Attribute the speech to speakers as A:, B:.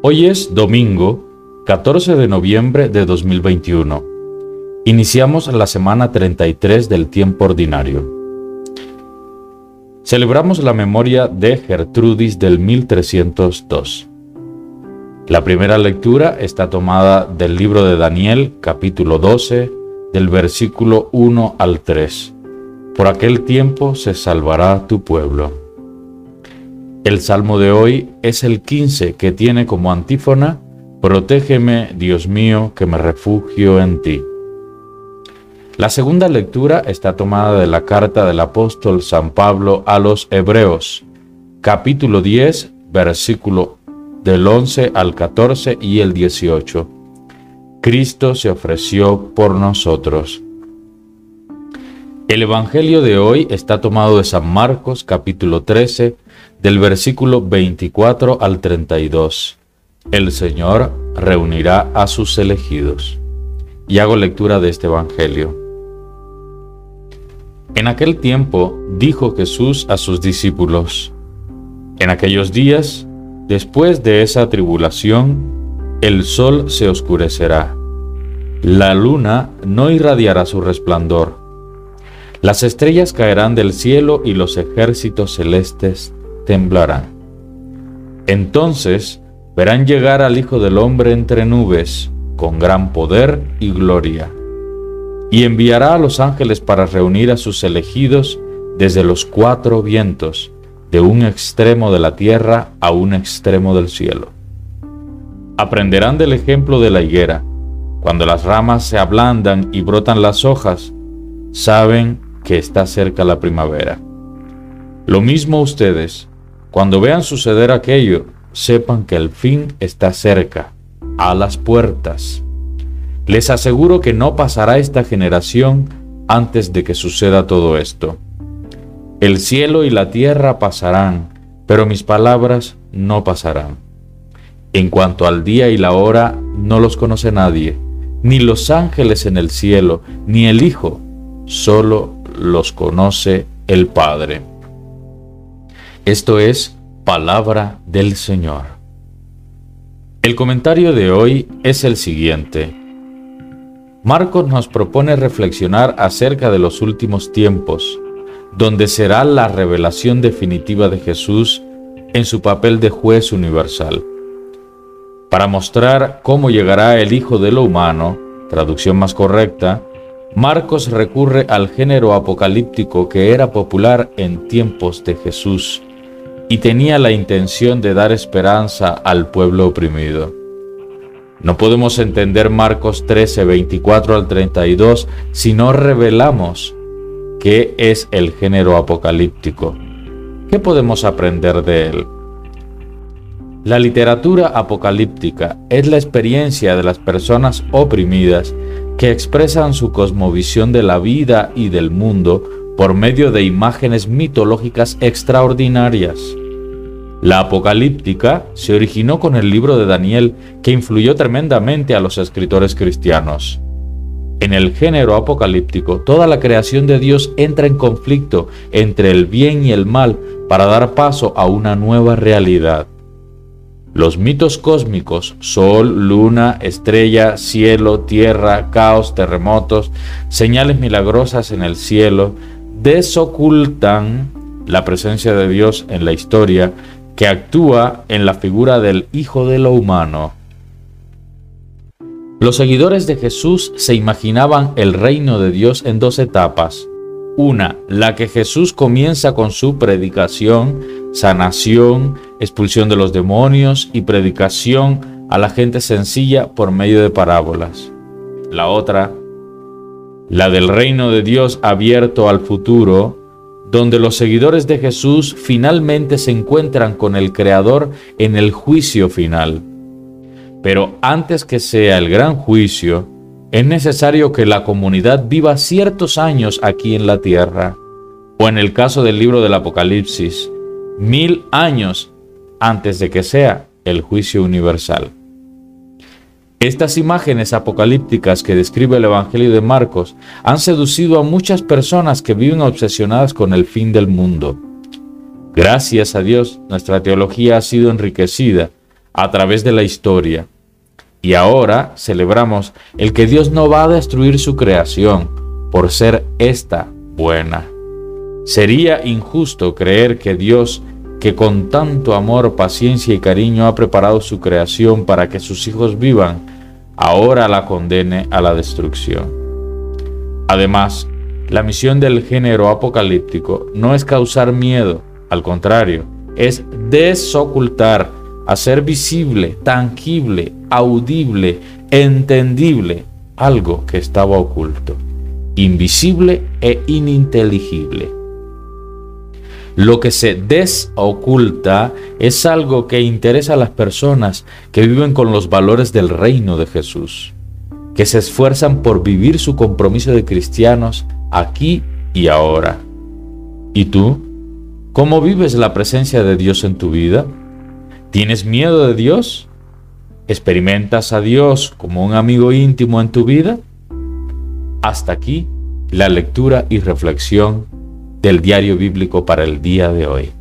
A: Hoy es domingo 14 de noviembre de 2021. Iniciamos la semana 33 del tiempo ordinario. Celebramos la memoria de Gertrudis del 1302. La primera lectura está tomada del libro de Daniel, capítulo 12, del versículo 1 al 3. Por aquel tiempo se salvará tu pueblo. El salmo de hoy es el 15 que tiene como antífona, Protégeme, Dios mío, que me refugio en ti. La segunda lectura está tomada de la carta del apóstol San Pablo a los Hebreos, capítulo 10, versículo del 11 al 14 y el 18. Cristo se ofreció por nosotros. El Evangelio de hoy está tomado de San Marcos capítulo 13, del versículo 24 al 32. El Señor reunirá a sus elegidos. Y hago lectura de este Evangelio. En aquel tiempo dijo Jesús a sus discípulos, En aquellos días, después de esa tribulación, el sol se oscurecerá, la luna no irradiará su resplandor las estrellas caerán del cielo y los ejércitos celestes temblarán. Entonces verán llegar al Hijo del Hombre entre nubes, con gran poder y gloria. Y enviará a los ángeles para reunir a sus elegidos desde los cuatro vientos, de un extremo de la tierra a un extremo del cielo. Aprenderán del ejemplo de la higuera. Cuando las ramas se ablandan y brotan las hojas, saben que está cerca la primavera. Lo mismo ustedes, cuando vean suceder aquello, sepan que el fin está cerca, a las puertas. Les aseguro que no pasará esta generación antes de que suceda todo esto. El cielo y la tierra pasarán, pero mis palabras no pasarán. En cuanto al día y la hora, no los conoce nadie, ni los ángeles en el cielo, ni el Hijo, solo los conoce el Padre. Esto es palabra del Señor. El comentario de hoy es el siguiente. Marcos nos propone reflexionar acerca de los últimos tiempos, donde será la revelación definitiva de Jesús en su papel de juez universal. Para mostrar cómo llegará el Hijo de lo humano, traducción más correcta, Marcos recurre al género apocalíptico que era popular en tiempos de Jesús y tenía la intención de dar esperanza al pueblo oprimido. No podemos entender Marcos 13, 24 al 32 si no revelamos qué es el género apocalíptico. ¿Qué podemos aprender de él? La literatura apocalíptica es la experiencia de las personas oprimidas que expresan su cosmovisión de la vida y del mundo por medio de imágenes mitológicas extraordinarias. La apocalíptica se originó con el libro de Daniel que influyó tremendamente a los escritores cristianos. En el género apocalíptico, toda la creación de Dios entra en conflicto entre el bien y el mal para dar paso a una nueva realidad. Los mitos cósmicos, sol, luna, estrella, cielo, tierra, caos, terremotos, señales milagrosas en el cielo, desocultan la presencia de Dios en la historia que actúa en la figura del Hijo de lo humano. Los seguidores de Jesús se imaginaban el reino de Dios en dos etapas. Una, la que Jesús comienza con su predicación, sanación, expulsión de los demonios y predicación a la gente sencilla por medio de parábolas. La otra, la del reino de Dios abierto al futuro, donde los seguidores de Jesús finalmente se encuentran con el Creador en el juicio final. Pero antes que sea el gran juicio, es necesario que la comunidad viva ciertos años aquí en la tierra, o en el caso del libro del Apocalipsis, mil años antes de que sea el juicio universal. Estas imágenes apocalípticas que describe el Evangelio de Marcos han seducido a muchas personas que viven obsesionadas con el fin del mundo. Gracias a Dios, nuestra teología ha sido enriquecida a través de la historia. Y ahora celebramos el que Dios no va a destruir su creación por ser esta buena. Sería injusto creer que Dios, que con tanto amor, paciencia y cariño ha preparado su creación para que sus hijos vivan, ahora la condene a la destrucción. Además, la misión del género apocalíptico no es causar miedo, al contrario, es desocultar, hacer visible, tangible, audible, entendible algo que estaba oculto, invisible e ininteligible. Lo que se desoculta es algo que interesa a las personas que viven con los valores del reino de Jesús, que se esfuerzan por vivir su compromiso de cristianos aquí y ahora. ¿Y tú? ¿Cómo vives la presencia de Dios en tu vida? ¿Tienes miedo de Dios? ¿Experimentas a Dios como un amigo íntimo en tu vida? Hasta aquí la lectura y reflexión del diario bíblico para el día de hoy.